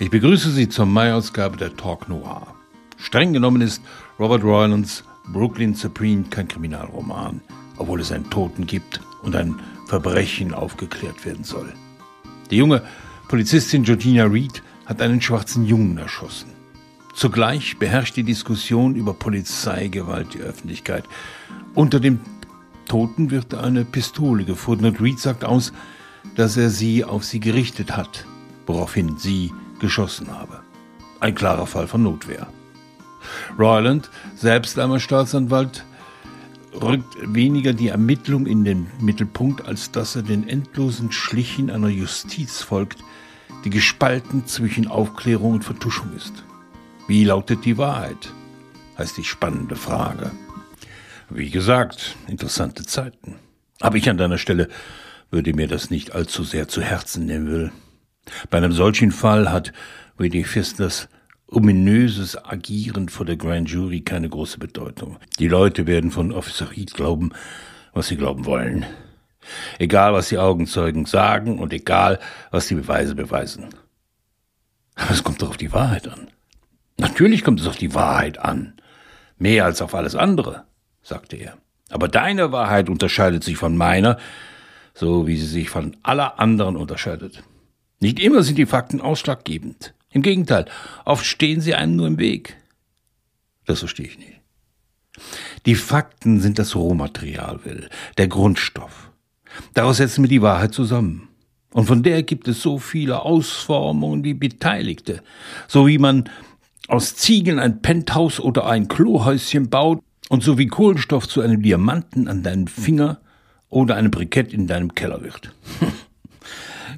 Ich begrüße Sie zur Mai-Ausgabe der Talk Noir. Streng genommen ist Robert Roylands Brooklyn Supreme kein Kriminalroman, obwohl es einen Toten gibt und ein Verbrechen aufgeklärt werden soll. Die junge Polizistin Georgina Reed hat einen schwarzen Jungen erschossen. Zugleich beherrscht die Diskussion über Polizeigewalt die Öffentlichkeit. Unter dem Toten wird eine Pistole gefunden und Reed sagt aus, dass er sie auf sie gerichtet hat, woraufhin sie geschossen habe. Ein klarer Fall von Notwehr. Royland, selbst einmal Staatsanwalt, rückt weniger die Ermittlung in den Mittelpunkt, als dass er den endlosen Schlichen einer Justiz folgt, die gespalten zwischen Aufklärung und Vertuschung ist. Wie lautet die Wahrheit? heißt die spannende Frage. Wie gesagt, interessante Zeiten. Aber ich an deiner Stelle würde mir das nicht allzu sehr zu Herzen nehmen will. Bei einem solchen Fall hat Willie Fistlers ominöses Agieren vor der Grand Jury keine große Bedeutung. Die Leute werden von Officer Reed glauben, was sie glauben wollen. Egal, was die Augenzeugen sagen und egal, was die Beweise beweisen. Aber es kommt doch auf die Wahrheit an. Natürlich kommt es auf die Wahrheit an. Mehr als auf alles andere, sagte er. Aber deine Wahrheit unterscheidet sich von meiner, so wie sie sich von aller anderen unterscheidet. Nicht immer sind die Fakten ausschlaggebend. Im Gegenteil, oft stehen sie einem nur im Weg. Das verstehe ich nicht. Die Fakten sind das Rohmaterial, Will, der Grundstoff. Daraus setzen wir die Wahrheit zusammen. Und von der gibt es so viele Ausformungen wie Beteiligte. So wie man aus Ziegeln ein Penthouse oder ein Klohäuschen baut und so wie Kohlenstoff zu einem Diamanten an deinem Finger oder einem Brikett in deinem Keller wird.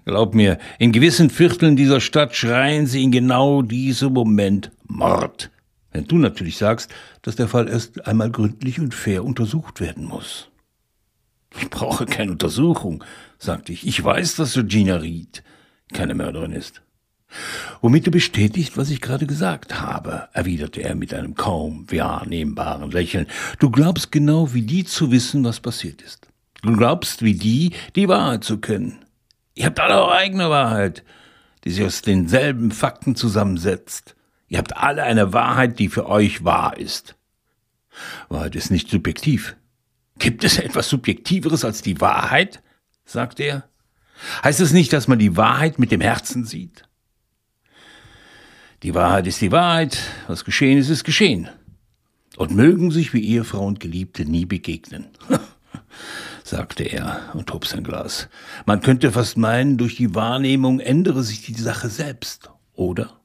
Glaub mir, in gewissen Vierteln dieser Stadt schreien sie in genau diesem Moment Mord. Wenn du natürlich sagst, dass der Fall erst einmal gründlich und fair untersucht werden muss. Ich brauche keine Untersuchung, sagte ich. Ich weiß, dass Georgina Reed keine Mörderin ist. Womit du bestätigt, was ich gerade gesagt habe, erwiderte er mit einem kaum wahrnehmbaren Lächeln. Du glaubst genau wie die zu wissen, was passiert ist. Du glaubst wie die, die Wahrheit zu kennen. Ihr habt alle eure eigene Wahrheit, die sich aus denselben Fakten zusammensetzt. Ihr habt alle eine Wahrheit, die für euch wahr ist. Wahrheit ist nicht subjektiv. Gibt es etwas Subjektiveres als die Wahrheit? sagte er. Heißt es nicht, dass man die Wahrheit mit dem Herzen sieht? Die Wahrheit ist die Wahrheit, was geschehen ist, ist geschehen. Und mögen sich wie Ehefrau und Geliebte nie begegnen. sagte er und hob sein Glas. Man könnte fast meinen, durch die Wahrnehmung ändere sich die Sache selbst, oder?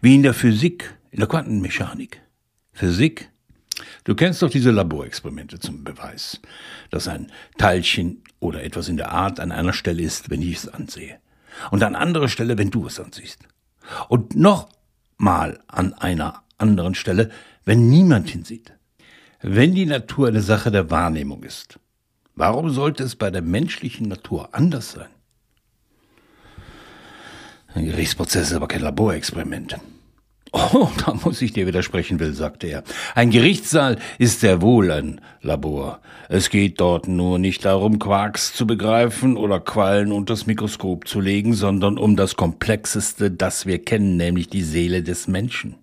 Wie in der Physik, in der Quantenmechanik. Physik? Du kennst doch diese Laborexperimente zum Beweis, dass ein Teilchen oder etwas in der Art an einer Stelle ist, wenn ich es ansehe. Und an anderer Stelle, wenn du es ansiehst. Und noch mal an einer anderen Stelle, wenn niemand hinsieht. Wenn die Natur eine Sache der Wahrnehmung ist, Warum sollte es bei der menschlichen Natur anders sein? Ein Gerichtsprozess ist aber kein Laborexperiment. Oh, da muss ich dir widersprechen, Will, sagte er. Ein Gerichtssaal ist sehr wohl ein Labor. Es geht dort nur nicht darum, Quarks zu begreifen oder Quallen unters Mikroskop zu legen, sondern um das Komplexeste, das wir kennen, nämlich die Seele des Menschen.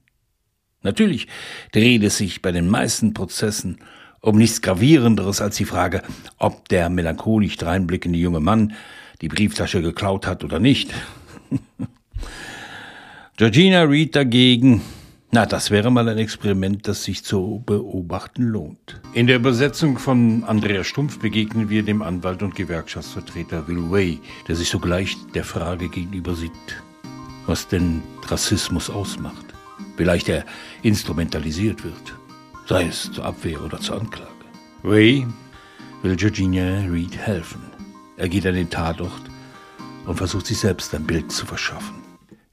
Natürlich dreht es sich bei den meisten Prozessen um nichts Gravierenderes als die Frage, ob der melancholisch dreinblickende junge Mann die Brieftasche geklaut hat oder nicht. Georgina Reed dagegen, na, das wäre mal ein Experiment, das sich zu beobachten lohnt. In der Übersetzung von Andreas Stumpf begegnen wir dem Anwalt und Gewerkschaftsvertreter Will Way, der sich sogleich der Frage gegenüber sieht, was denn Rassismus ausmacht. Vielleicht er instrumentalisiert wird sei es zur Abwehr oder zur Anklage. Ray will Georgina Reed helfen. Er geht an den Tatort und versucht sich selbst ein Bild zu verschaffen.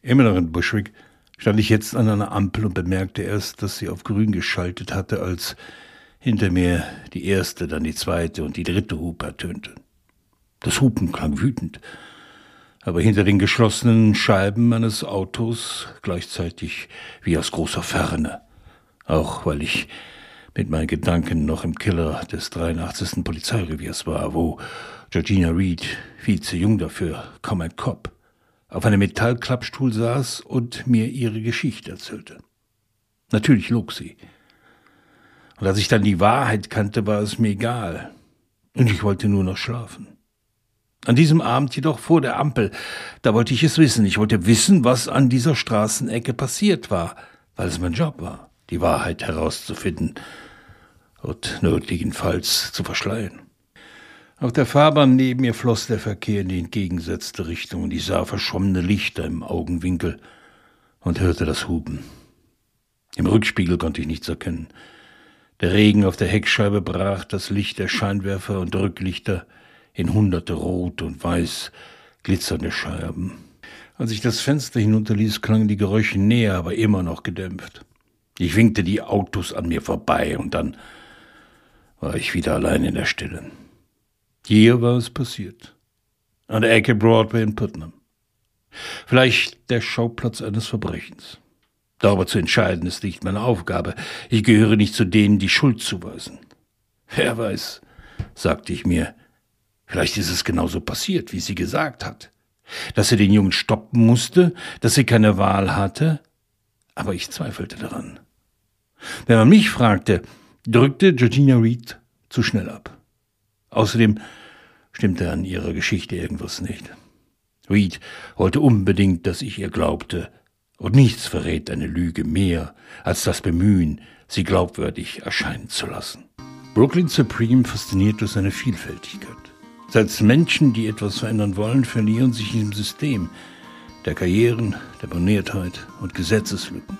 Im inneren Bushwick stand ich jetzt an einer Ampel und bemerkte erst, dass sie auf grün geschaltet hatte, als hinter mir die erste, dann die zweite und die dritte Hupe ertönte. Das Hupen klang wütend, aber hinter den geschlossenen Scheiben meines Autos gleichzeitig wie aus großer Ferne auch weil ich mit meinen Gedanken noch im Killer des 83. Polizeireviers war, wo Georgina Reed, viel zu jung dafür, kaum ein Cop, auf einem Metallklappstuhl saß und mir ihre Geschichte erzählte. Natürlich log sie. Und als ich dann die Wahrheit kannte, war es mir egal. Und ich wollte nur noch schlafen. An diesem Abend jedoch vor der Ampel, da wollte ich es wissen. Ich wollte wissen, was an dieser Straßenecke passiert war, weil es mein Job war, die Wahrheit herauszufinden und nötigenfalls zu verschleiern. Auf der Fahrbahn neben mir floss der Verkehr in die entgegengesetzte Richtung und ich sah verschwommene Lichter im Augenwinkel und hörte das Huben. Im Rückspiegel konnte ich nichts erkennen. Der Regen auf der Heckscheibe brach das Licht der Scheinwerfer und Rücklichter in hunderte rot und weiß glitzernde Scheiben. Als ich das Fenster hinunterließ, klangen die Geräusche näher, aber immer noch gedämpft. Ich winkte die Autos an mir vorbei und dann war ich wieder allein in der Stille. Hier war es passiert. An der Ecke Broadway in Putnam. Vielleicht der Schauplatz eines Verbrechens. Darüber zu entscheiden ist nicht meine Aufgabe. Ich gehöre nicht zu denen, die Schuld zuweisen. Wer weiß, sagte ich mir, vielleicht ist es genauso passiert, wie sie gesagt hat. Dass sie den Jungen stoppen musste, dass sie keine Wahl hatte, aber ich zweifelte daran. Wenn man mich fragte, drückte Georgina Reed zu schnell ab. Außerdem stimmte an ihrer Geschichte irgendwas nicht. Reed wollte unbedingt, dass ich ihr glaubte, und nichts verrät eine Lüge mehr als das Bemühen, sie glaubwürdig erscheinen zu lassen. Brooklyn Supreme fasziniert durch seine Vielfältigkeit. Selbst Menschen, die etwas verändern wollen, verlieren sich im System der Karrieren, der Boniertheit und Gesetzeslücken.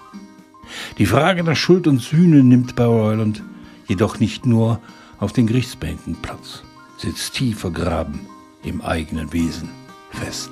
Die Frage nach Schuld und Sühne nimmt bei Royland jedoch nicht nur auf den Gerichtsbänken Platz, sitzt tief vergraben im eigenen Wesen fest.